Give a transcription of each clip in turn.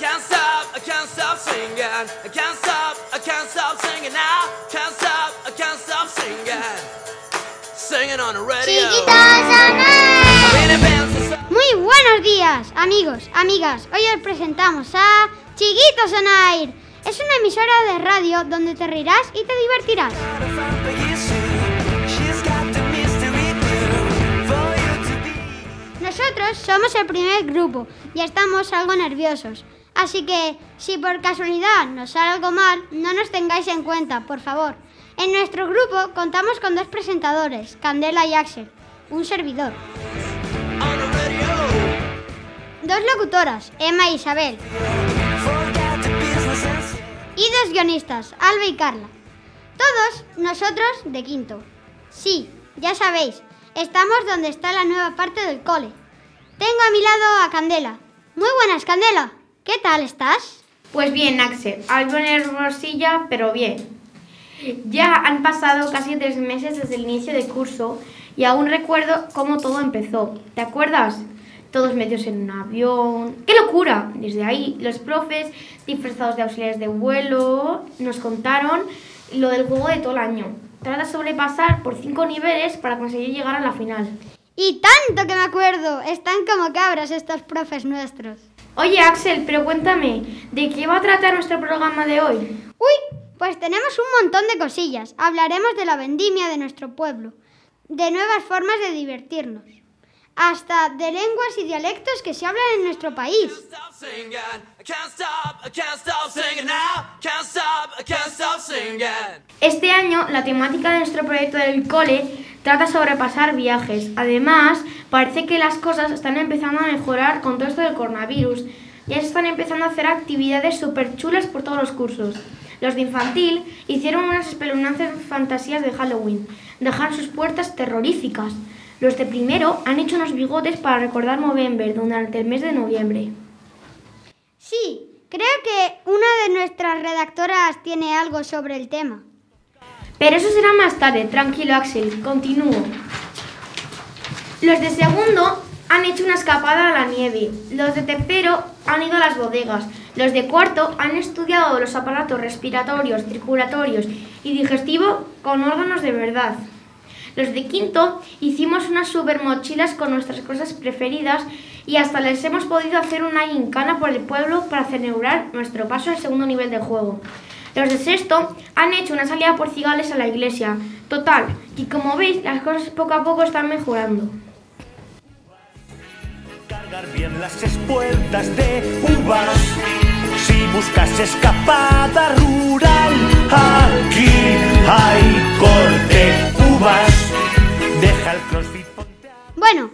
can't stop, I can't stop singing. I can't stop, I can't stop singing now. Can't stop, I can't stop singing. Singing on the radio. Muy buenos días, amigos, amigas. Hoy os presentamos a Chiquitos on Air. Es una emisora de radio donde te reirás y te divertirás. Nosotros somos el primer grupo y estamos algo nerviosos. Así que, si por casualidad nos sale algo mal, no nos tengáis en cuenta, por favor. En nuestro grupo contamos con dos presentadores, Candela y Axel, un servidor. Dos locutoras, Emma e Isabel. Y dos guionistas, Alba y Carla. Todos nosotros de quinto. Sí, ya sabéis, estamos donde está la nueva parte del cole. Tengo a mi lado a Candela. Muy buenas, Candela. ¿Qué tal estás? Pues bien, Axel, algo nervosilla, pero bien. Ya han pasado casi tres meses desde el inicio del curso y aún recuerdo cómo todo empezó. ¿Te acuerdas? Todos metidos en un avión. ¡Qué locura! Desde ahí, los profes, disfrazados de auxiliares de vuelo, nos contaron lo del juego de todo el año. Trata de sobrepasar por cinco niveles para conseguir llegar a la final. Y tanto que me acuerdo, están como cabras estos profes nuestros. Oye, Axel, pero cuéntame, ¿de qué va a tratar nuestro programa de hoy? Uy, pues tenemos un montón de cosillas. Hablaremos de la vendimia de nuestro pueblo, de nuevas formas de divertirnos, hasta de lenguas y dialectos que se hablan en nuestro país. Este año, la temática de nuestro proyecto del cole trata sobre pasar viajes. Además, parece que las cosas están empezando a mejorar con todo esto del coronavirus. Ya se están empezando a hacer actividades súper chulas por todos los cursos. Los de infantil hicieron unas espeluznantes fantasías de Halloween. Dejaron sus puertas terroríficas. Los de primero han hecho unos bigotes para recordar Movember durante el mes de noviembre. Sí, creo que una de nuestras redactoras tiene algo sobre el tema. Pero eso será más tarde, tranquilo Axel, continúo. Los de segundo han hecho una escapada a la nieve, los de tercero han ido a las bodegas, los de cuarto han estudiado los aparatos respiratorios, circulatorios y digestivo con órganos de verdad. Los de quinto hicimos unas super mochilas con nuestras cosas preferidas y hasta les hemos podido hacer una gincana por el pueblo para celebrar nuestro paso al segundo nivel de juego. Los de sexto han hecho una salida por cigales a la iglesia. Total, y como veis, las cosas poco a poco están mejorando. Cargar bien las espuertas de uvas. Si buscas escapada rural, aquí hay corte uvas. Deja el crossfit, ponte a- Bueno,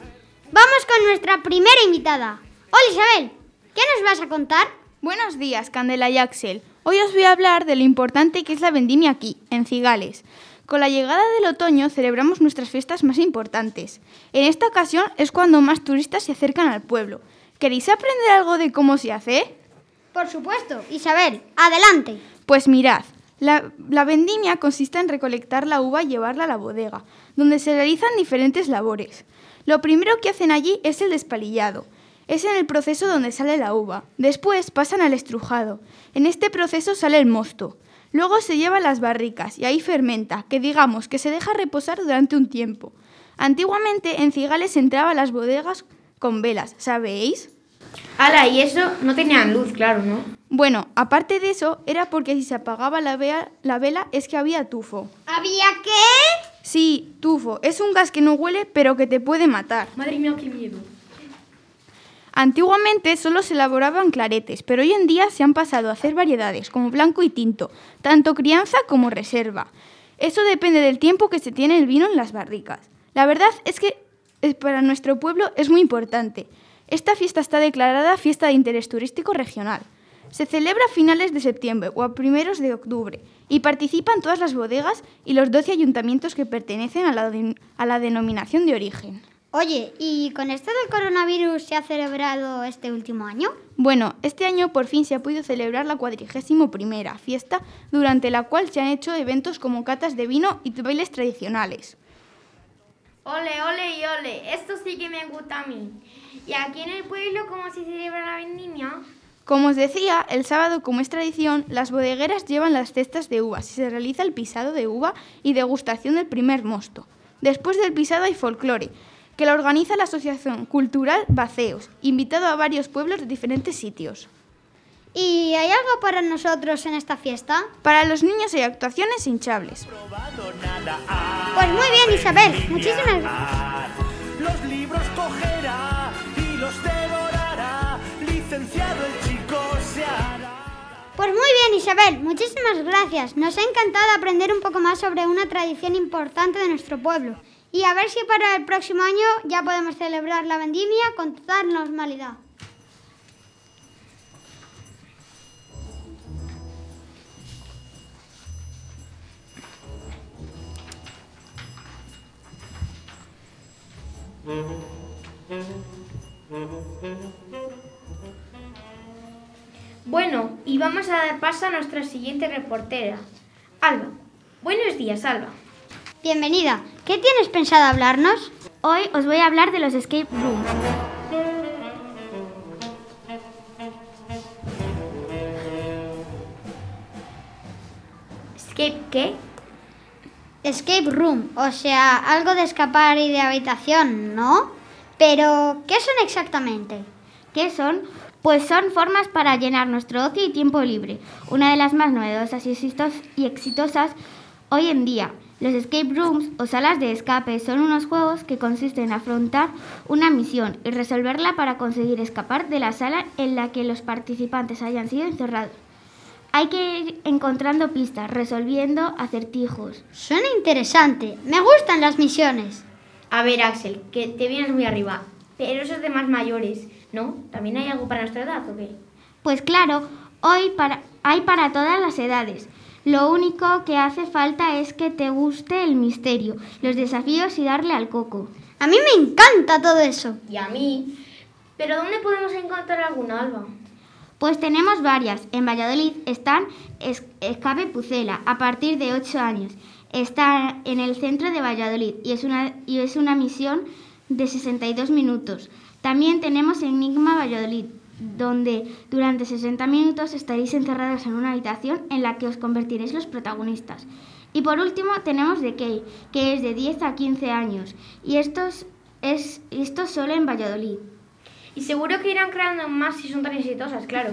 vamos con nuestra primera invitada. Hola Isabel, ¿qué nos vas a contar? Buenos días, Candela y Axel. Hoy os voy a hablar de lo importante que es la vendimia aquí, en Cigales. Con la llegada del otoño celebramos nuestras fiestas más importantes. En esta ocasión es cuando más turistas se acercan al pueblo. ¿Queréis aprender algo de cómo se hace? Por supuesto, Isabel, adelante. Pues mirad, la, vendimia consiste en recolectar la uva y llevarla a la bodega, donde se realizan diferentes labores. Lo primero que hacen allí es el despalillado. Es en el proceso donde sale la uva. Después pasan al estrujado. En este proceso sale el mosto. Luego se lleva a las barricas y ahí fermenta, que digamos que se deja reposar durante un tiempo. Antiguamente en Cigales entraba a las bodegas con velas, ¿sabéis? Ala, y eso no tenían luz, claro, ¿no? Bueno, aparte de eso, era porque si se apagaba la, vea- la vela es que había tufo. ¿Había qué? Sí, tufo. Es un gas que no huele, pero que te puede matar. Madre mía, qué miedo. Antiguamente solo se elaboraban claretes, pero hoy en día se han pasado a hacer variedades, como blanco y tinto, tanto crianza como reserva. Eso depende del tiempo que se tiene el vino en las barricas. La verdad es que eh, para nuestro pueblo es muy importante. Esta fiesta está declarada fiesta de interés turístico regional. Se celebra a finales de septiembre o a primeros de octubre y participan todas las bodegas y los 12 ayuntamientos que pertenecen a la, de- a la denominación de origen. Oye, ¿y con esto del coronavirus se ha celebrado este último año? Bueno, este año por fin se ha podido celebrar la cuadragésimo primera fiesta, durante la cual se han hecho eventos como catas de vino y bailes tradicionales. Ole, ole y ole, esto sí que me gusta a mí. ¿Y aquí en el pueblo cómo se celebra la vendimia? Como os decía, el sábado, como es tradición, las bodegueras llevan las cestas de uvas y se realiza el pisado de uva y degustación del primer mosto. Después del pisado hay folclore, que lo organiza la Asociación Cultural Baceos, invitado a varios pueblos de diferentes sitios. ¿Y hay algo para nosotros en esta fiesta? Para los niños hay actuaciones hinchables. Pues muy bien, Isabel. Muchísimas gracias. Los libros cogerá y los devorará. Licenciado el chico se hará. Pues muy bien, Isabel. Muchísimas gracias. Nos ha encantado aprender un poco más sobre una tradición importante de nuestro pueblo. Y a ver si para el próximo año ya podemos celebrar la vendimia con total normalidad. Bueno, y vamos a dar paso a nuestra siguiente reportera, Alba. Buenos días, Alba. Bienvenida. ¿Qué tienes pensado hablarnos? Hoy os voy a hablar de los escape rooms. ¿Escape qué? Escape room, o sea, algo de escapar y de habitación, ¿no? Pero, ¿qué son exactamente? ¿Qué son? Pues son formas para llenar nuestro ocio y tiempo libre. Una de las más novedosas y exitosas hoy en día. Los escape rooms o salas de escape son unos juegos que consisten en afrontar una misión y resolverla para conseguir escapar de la sala en la que los participantes hayan sido encerrados. Hay que ir encontrando pistas, resolviendo acertijos. Suena interesante. Me gustan las misiones. A ver, Axel, que te vienes muy arriba. Pero eso es de más mayores, ¿no? ¿También hay algo para nuestra edad o qué? Pues claro, hoy para- hay para todas las edades. Lo único que hace falta es que te guste el misterio, los desafíos y darle al coco. A mí me encanta todo eso. Y a mí. ¿Pero dónde podemos encontrar alguna, Alba? Pues tenemos varias. En Valladolid están Es- Escape Pucela, a partir de 8 años. Está en el centro de Valladolid y es una, y es una misión de 62 minutos. También tenemos Enigma Valladolid, donde durante 60 minutos estaréis encerrados en una habitación en la que os convertiréis los protagonistas. Y por último tenemos Key, que es de 10 a 15 años. Y estos es esto solo en Valladolid. Y seguro que irán creando más si son tan exitosas, claro.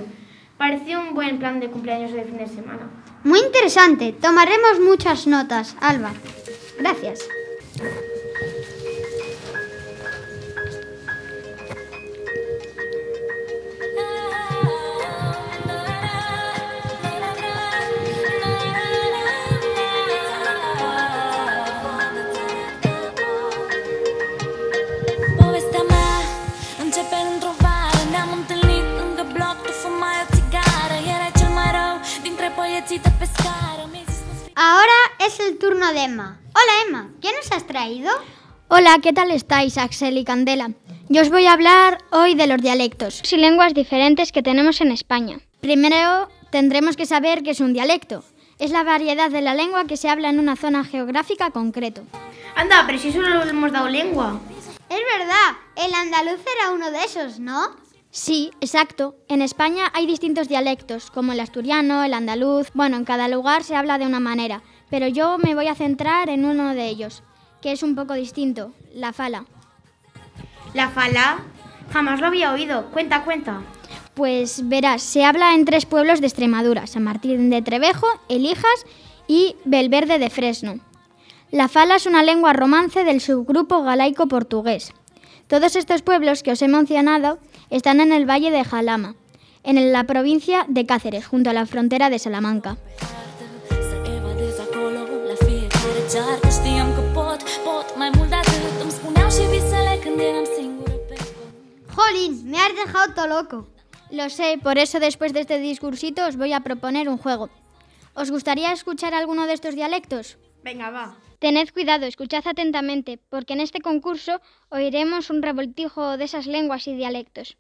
Parece un buen plan de cumpleaños de fin de semana. Muy interesante. Tomaremos muchas notas, Alba. Gracias. Turno de Emma. Hola, Emma. ¿Qué nos has traído? Hola, ¿qué tal estáis, Axel y Candela? Yo os voy a hablar hoy de los dialectos y lenguas diferentes que tenemos en España. Primero, tendremos que saber qué es un dialecto. Es la variedad de la lengua que se habla en una zona geográfica concreto. Anda, pero si solo le hemos dado lengua. Es verdad, el andaluz era uno de esos, ¿no? Sí, exacto. En España hay distintos dialectos, como el asturiano, el andaluz. Bueno, en cada lugar se habla de una manera, pero yo me voy a centrar en uno de ellos, que es un poco distinto, la fala. La fala. Jamás lo había oído. Cuenta, cuenta. Pues verás, se habla en tres pueblos de Extremadura, San Martín de Trevejo, Elijas y Belverde de Fresno. La fala es una lengua romance del subgrupo galaico portugués. Todos estos pueblos que os he mencionado están en el valle de Jalama, en la provincia de Cáceres, junto a la frontera de Salamanca. Jolín, me has dejado todo loco. Lo sé, por eso después de este discursito os voy a proponer un juego. ¿Os gustaría escuchar alguno de estos dialectos? Venga, va. Tened cuidado, escuchad atentamente, porque en este concurso oiremos un revoltijo de esas lenguas y dialectos.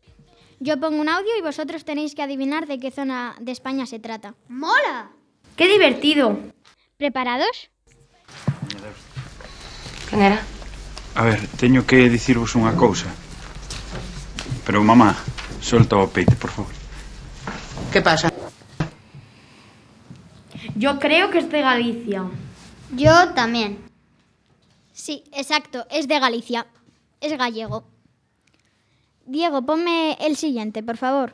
Yo pongo un audio y vosotros tenéis que adivinar de qué zona de España se trata. ¡Mola! ¡Qué divertido! ¿Preparados? Quen era? A ver, teño que dicirvos unha cousa. Pero, mamá, solta o peite, por favor. ¿Qué pasa? Yo creo que es de Galicia. Yo también. Sí, exacto, es de Galicia. Es gallego. Diego, ponme el siguiente, por favor.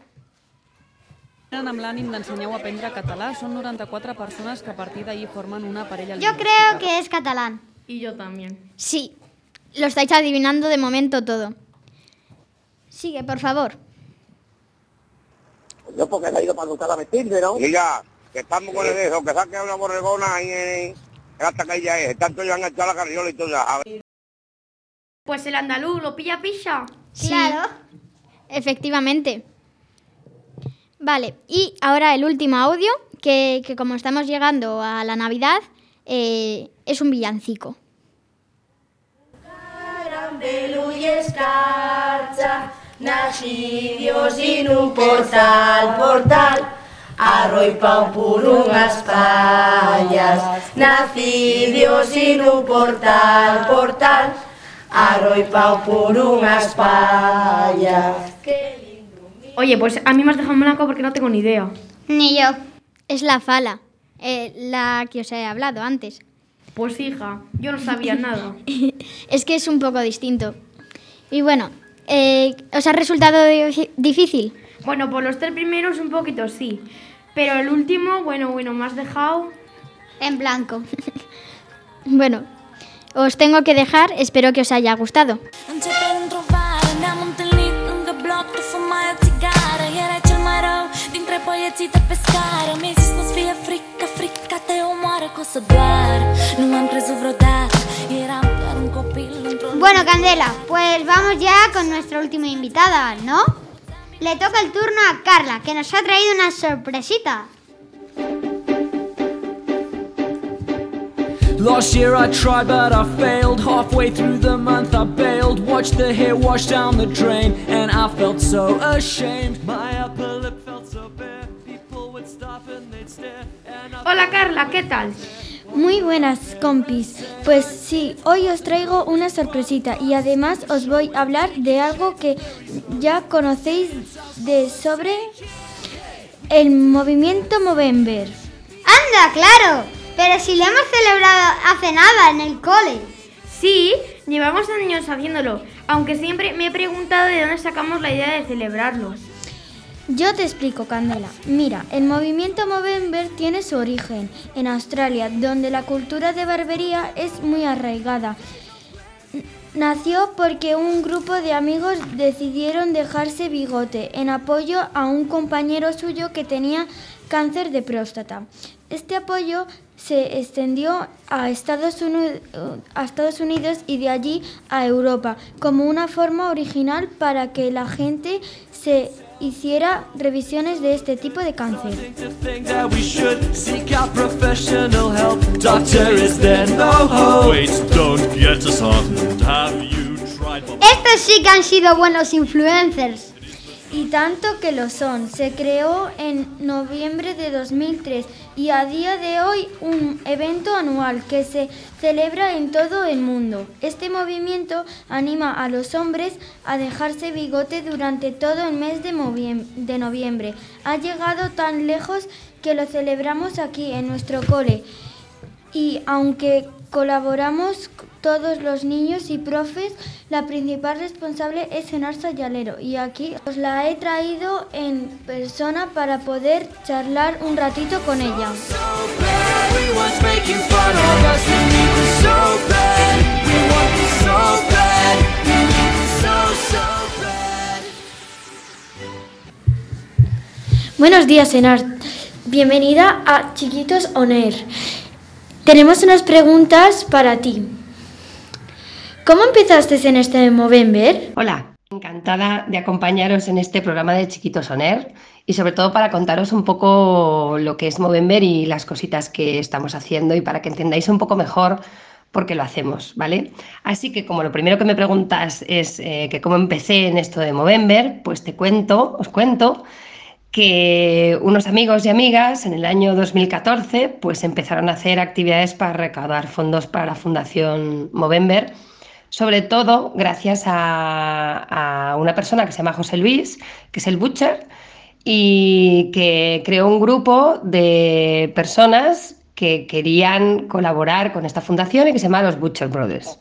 Tenen amb l'ànim d'ensenyar o aprendre català. Són 94 persones que a partir d'ahir formen una parella Yo creo que es catalán. Y yo también. Sí, lo estáis adivinando de momento todo. Sigue, por favor. Yo porque ha ido para buscar a vestirse, ¿no? Y ya, que estamos con el eso, que saque una borregona ahí en, hasta que ella es. Tanto ya han echado la carriola y todo ya. Pues el andaluz lo pilla pilla. Sí, Efectivamente. Vale, y ahora el último audio, que, que como estamos llegando a la Navidad, eh, es un villancico. Caramelo i escarcha, naxidios in un portal, portal, arro i pau por unhas fallas, nacidios in un portal, portal, arro i pau por unhas fallas. Oye, pues a mí me has dejado en blanco porque no tengo ni idea. Ni yo. Es la fala, eh, la que os he hablado antes. Pues hija, yo no sabía nada. es que es un poco distinto. Y bueno, eh, ¿os ha resultado di- difícil? Bueno, por los tres primeros un poquito sí. Pero el último, bueno, bueno, me has dejado... En blanco. Bueno, os tengo que dejar, espero que os haya gustado. Să doar Nu am crezut vreodată Eram doar un copil într-o Bueno, Candela, pues vamos ya con nuestra última invitada, ¿no? Le toca el turno a Carla, que nos ha traído una sorpresita. Last year I tried but I failed Halfway through the month I bailed Watched the hair wash down the drain And I felt so ashamed My upper Hola Carla, ¿qué tal? Muy buenas, compis. Pues sí, hoy os traigo una sorpresita y además os voy a hablar de algo que ya conocéis de sobre el movimiento Movember. ¡Anda, claro! Pero si lo hemos celebrado hace nada en el cole. Sí, llevamos años haciéndolo, aunque siempre me he preguntado de dónde sacamos la idea de celebrarlo. Yo te explico, Candela. Mira, el movimiento Movember tiene su origen en Australia, donde la cultura de barbería es muy arraigada. Nació porque un grupo de amigos decidieron dejarse bigote en apoyo a un compañero suyo que tenía cáncer de próstata. Este apoyo se extendió a a Estados Unidos y de allí a Europa como una forma original para que la gente se hiciera revisiones de este tipo de cáncer. Estos sí que han sido buenos influencers. Y tanto que lo son. Se creó en noviembre de 2003 y a día de hoy un evento anual que se celebra en todo el mundo. Este movimiento anima a los hombres a dejarse bigote durante todo el mes de, noviembre. Ha llegado tan lejos que lo celebramos aquí en nuestro cole. Y aunque colaboramos todos los niños y profes, la principal responsable es Genar Sayalero y aquí os la he traído en persona para poder charlar un ratito con ella. Buenos días, Enar. Bienvenida a Chiquitos On Air. Tenemos unas preguntas para ti. ¿Cómo empezaste en este Movember? Hola, encantada de acompañaros en este programa de Chiquitos Soner y sobre todo para contaros un poco lo que es Movember y las cositas que estamos haciendo y para que entendáis un poco mejor por qué lo hacemos, ¿vale? Así que como lo primero que me preguntas es eh, que cómo empecé en esto de Movember, pues te cuento, os cuento que unos amigos y amigas en el año 2014 pues empezaron a hacer actividades para recaudar fondos para la Fundación Movember sobre todo gracias a, una persona que se llama José Luis, que es el Butcher, y que creó un grupo de personas que querían colaborar con esta fundación y que se llama los Butcher Brothers.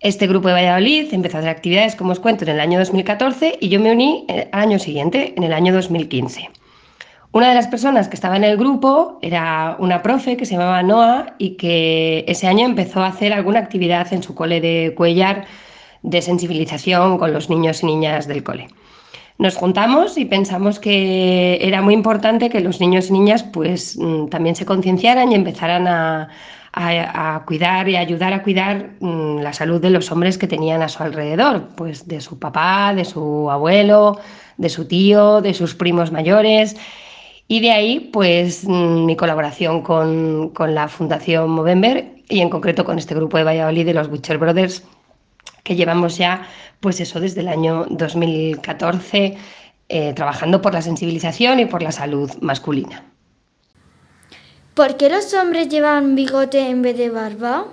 Este grupo de Valladolid empezó a hacer actividades, como os cuento, en el año 2014 y yo me uní eh, al año siguiente, en el año 2015. Una de las personas que estaba en el grupo era una profe que se llamaba Noa y que ese año empezó a hacer alguna actividad en su cole de Cuellar de sensibilización con los niños y niñas del cole. Nos juntamos y pensamos que era muy importante que los niños y niñas pues mm, también se concienciaran y empezaran a, a, cuidar y ayudar a cuidar mm, la salud de los hombres que tenían a su alrededor, pues de su papá, de su abuelo, de su tío, de sus primos mayores. Y de ahí, pues, mm, mi colaboración con, con, la Fundación Movember y en concreto con este grupo de Valladolid de los Butcher Brothers, que llevamos ya, pues eso, desde el año 2014, eh, trabajando por la sensibilización y por la salud masculina. ¿Por qué los hombres llevan bigote en vez de barba?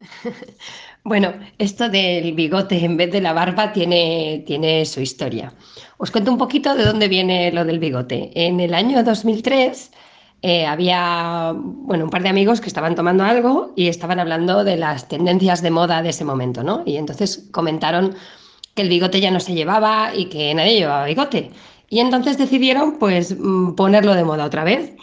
bueno, esto del bigote en vez de la barba tiene, tiene su historia. Os cuento un poquito de dónde viene lo del bigote. En el año 2003 eh, había bueno, un par de amigos que estaban tomando algo y estaban hablando de las tendencias de moda de ese momento, ¿no? Y entonces comentaron que el bigote ya no se llevaba y que nadie llevaba bigote. Y entonces decidieron pues mm, ponerlo de moda otra vez.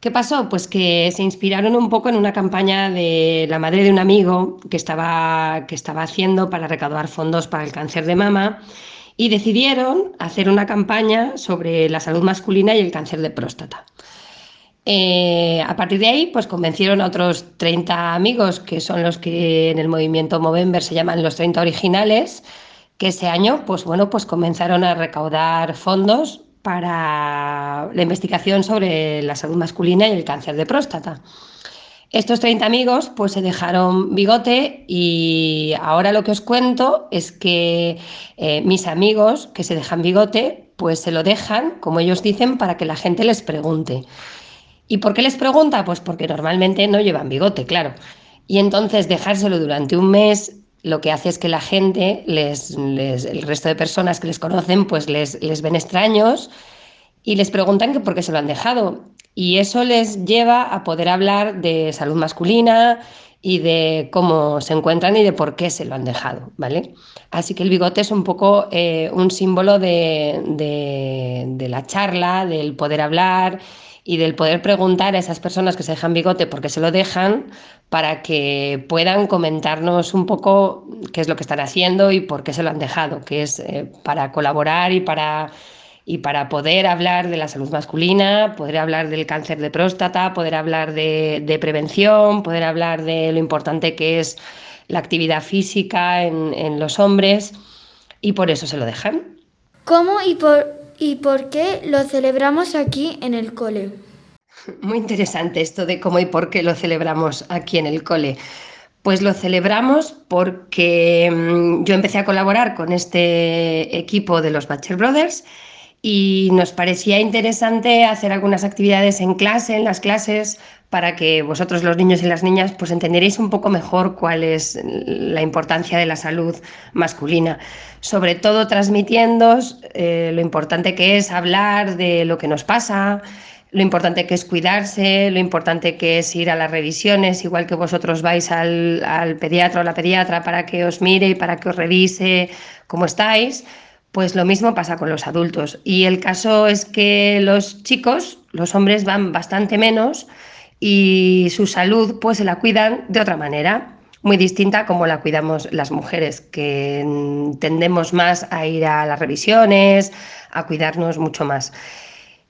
¿Qué pasó? Pues que se inspiraron un poco en una campaña de la madre de un amigo que estaba, que estaba haciendo para recaudar fondos para el cáncer de mama y decidieron hacer una campaña sobre la salud masculina y el cáncer de próstata. Eh, a partir de ahí, pues convencieron a otros 30 amigos, que son los que en el movimiento Movember se llaman los 30 originales, que ese año, pues bueno, pues comenzaron a recaudar fondos para la investigación sobre la salud masculina y el cáncer de próstata. Estos 30 amigos pues se dejaron bigote y ahora lo que os cuento es que eh, mis amigos que se dejan bigote pues se lo dejan, como ellos dicen, para que la gente les pregunte. ¿Y por qué les pregunta? Pues porque normalmente no llevan bigote, claro. Y entonces dejárselo durante un mes lo que hace es que la gente, les, el resto de personas que les conocen, pues les, les ven extraños y les preguntan que por qué se lo han dejado. Y eso les lleva a poder hablar de salud masculina y de cómo se encuentran y de por qué se lo han dejado, ¿vale? Así que el bigote es un poco eh, un símbolo de, de, la charla, del poder hablar y del poder preguntar a esas personas que se dejan bigote por qué se lo dejan para que puedan comentarnos un poco qué es lo que están haciendo y por qué se lo han dejado, que es eh, para colaborar y para y para poder hablar de la salud masculina, poder hablar del cáncer de próstata, poder hablar de, prevención, poder hablar de lo importante que es la actividad física en, los hombres y por eso se lo dejan. ¿Cómo y por, y por qué lo celebramos aquí en el cole? Muy interesante esto de cómo y por qué lo celebramos aquí en el cole. Pues lo celebramos porque mm, yo empecé a colaborar con este equipo de los Butcher Brothers y nos parecía interesante hacer algunas actividades en clase, en las clases, para que vosotros los niños y las niñas pues entendierais un poco mejor cuál es la importancia de la salud masculina, sobre todo transmitiendo eh, lo importante que es hablar de lo que nos pasa, lo importante que es cuidarse, lo importante que es ir a las revisiones, igual que vosotros vais al, al pediatra o la pediatra para que os mire y para que os revise cómo estáis pues lo mismo pasa con los adultos. Y el caso es que los chicos, los hombres van bastante menos y su salud pues se la cuidan de otra manera, muy distinta como la cuidamos las mujeres, que tendemos más a ir a las revisiones, a cuidarnos mucho más.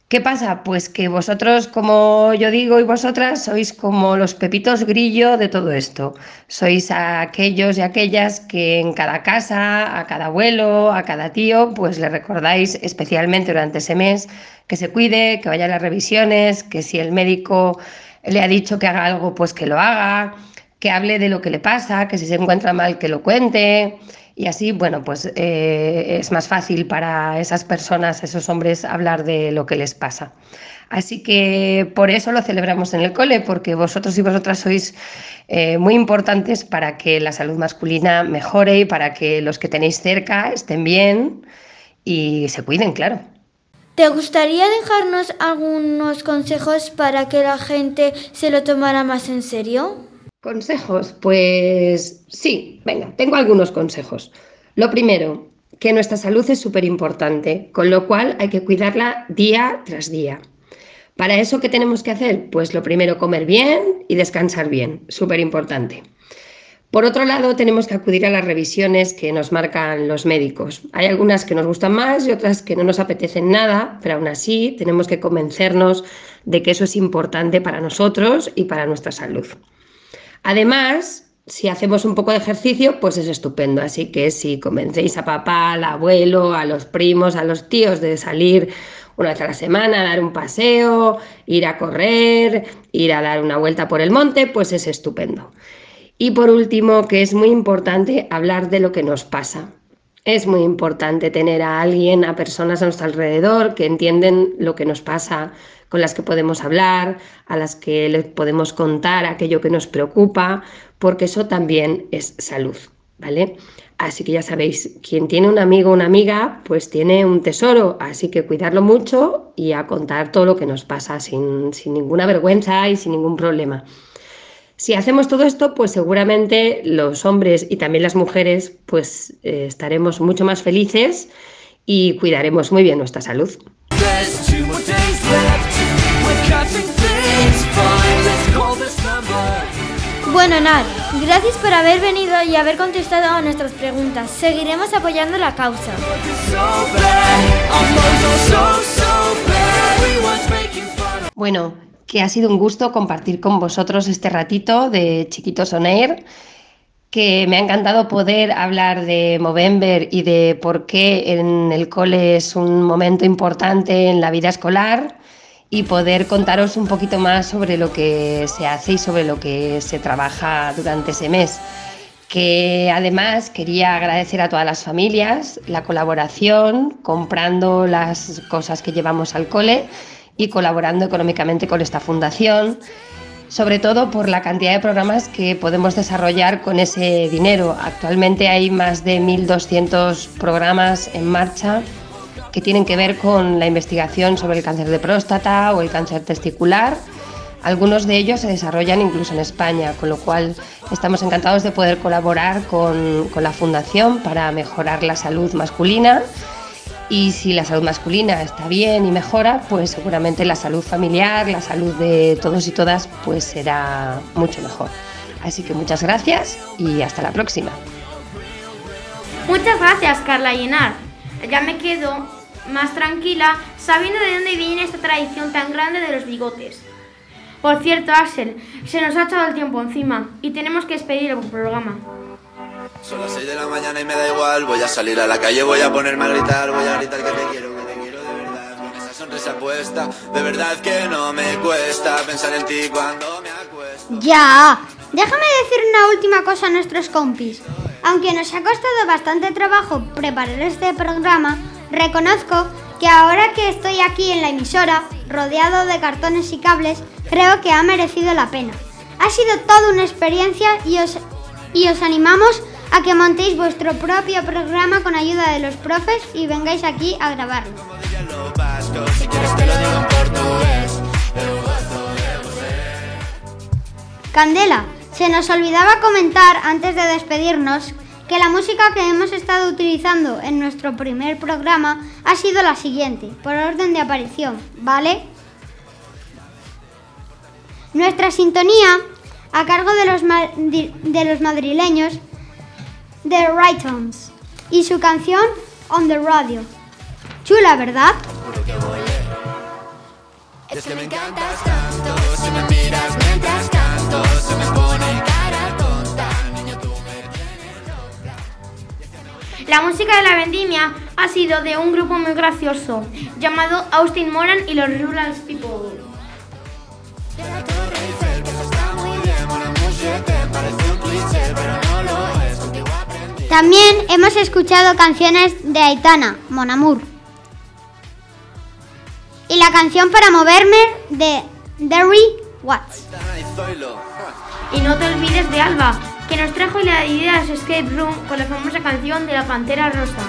¿Qué pasa? Pues que vosotros, como yo digo, y vosotras sois como los pepitos grillo de todo esto. Sois aquellos y aquellas que en cada casa, a cada abuelo, a cada tío, pues le recordáis especialmente durante ese mes que se cuide, que vaya a las revisiones, que si el médico le ha dicho que haga algo, pues que lo haga, que hable de lo que le pasa, que si se encuentra mal, que lo cuente y así, bueno, pues eh, es más fácil para esas personas, esos hombres, hablar de lo que les pasa. Así que por eso lo celebramos en el cole, porque vosotros y vosotras sois eh, muy importantes para que la salud masculina mejore y para que los que tenéis cerca estén bien y se cuiden, claro. ¿Te gustaría dejarnos algunos consejos para que la gente se lo tomara más en serio? ¿Consejos? Pues sí, venga, tengo algunos consejos. Lo primero, que nuestra salud es súper importante, con lo cual hay que cuidarla día tras día. Para eso, ¿qué tenemos que hacer? Pues lo primero, comer bien y descansar bien, súper importante. Por otro lado, tenemos que acudir a las revisiones que nos marcan los médicos. Hay algunas que nos gustan más y otras que no nos apetecen nada, pero aún así tenemos que convencernos de que eso es importante para nosotros y para nuestra salud. Además, si hacemos un poco de ejercicio, pues es estupendo. Así que si convencéis a papá, al abuelo, a los primos, a los tíos de salir una vez a la semana, a dar un paseo, ir a correr, ir a dar una vuelta por el monte, pues es estupendo. Y por último, que es muy importante hablar de lo que nos pasa. Es muy importante tener a alguien, a personas a nuestro alrededor que entienden lo que nos pasa, con las que podemos hablar, a las que les podemos contar aquello que nos preocupa, porque eso también es salud, ¿vale? Así que ya sabéis, quien tiene un amigo o una amiga, pues tiene un tesoro, así que cuidarlo mucho y a contar todo lo que nos pasa sin, sin ninguna vergüenza y sin ningún problema. Si hacemos todo esto, pues seguramente los hombres y también las mujeres, pues eh, estaremos mucho más felices y cuidaremos muy bien nuestra salud. Bueno, Nar, gracias por haber venido y haber contestado a nuestras preguntas. Seguiremos apoyando la causa. Bueno, que ha sido un gusto compartir con vosotros este ratito de Chiquitos On Air, que me ha encantado poder hablar de Movember y de por qué en el cole es un momento importante en la vida escolar y poder contaros un poquito más sobre lo que se hace y sobre lo que se trabaja durante ese mes. Que además quería agradecer a todas las familias la colaboración, comprando las cosas que llevamos al cole y colaborando económicamente con esta fundación, sobre todo por la cantidad de programas que podemos desarrollar con ese dinero. Actualmente hay más de 1.200 programas en marcha que tienen que ver con la investigación sobre el cáncer de próstata o el cáncer testicular. Algunos de ellos se desarrollan incluso en España, con lo cual estamos encantados de poder colaborar con, con la Fundación para mejorar la salud masculina y si la salud masculina está bien y mejora, pues seguramente la salud familiar, la salud de todos y todas, pues será mucho mejor. Así que muchas gracias y hasta la próxima. Muchas gracias, Carla Llenar. Ya me quedo más tranquila sabiendo de dónde viene esta tradición tan grande de los bigotes. Por cierto, Axel, se nos ha echado el tiempo encima y tenemos que despedir el programa. Son las 6 de la mañana y me da igual. Voy a salir a la calle, voy a ponerme a gritar. Voy a gritar que te quiero, que te quiero de verdad. Con esa sonrisa puesta, de verdad que no me cuesta pensar en ti cuando me acuesto. Ya, déjame decir una última cosa a nuestros compis. Aunque nos ha costado bastante trabajo preparar este programa, reconozco que ahora que estoy aquí en la emisora, rodeado de cartones y cables, creo que ha merecido la pena. Ha sido toda una experiencia y os, y os animamos a que montéis vuestro propio programa con ayuda de los profes y vengáis aquí a grabarlo. Candela, se nos olvidaba comentar antes de despedirnos que la música que hemos estado utilizando en nuestro primer programa ha sido la siguiente, por orden de aparición, ¿vale? Nuestra sintonía, a cargo de los, ma- de los madrileños, The Rhythms, y su canción On the Radio. Chula, ¿verdad? Es que me encantas tanto. Si me miras mientras canto, se me La música de la vendimia ha sido de un grupo muy gracioso llamado Austin Moran y los Rural People. También hemos escuchado canciones de Aitana, Mon Amour. Y la canción para moverme de Derry Watts. Y no te olvides de Alba, que nos trajo la idea de Escape Room con la famosa canción de la Pantera Rosa.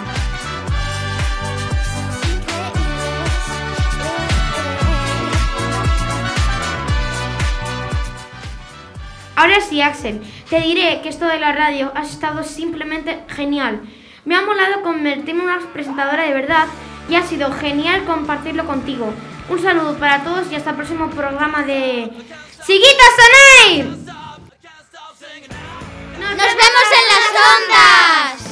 Ahora sí, Axel, te diré que esto de la radio has estado simplemente genial. Me ha molado convertirme en una presentadora de verdad y ha sido genial compartirlo contigo. Un saludo para todos y hasta el próximo programa de... ¡Siguitas Sonair! ¡Nos vemos en las ondas!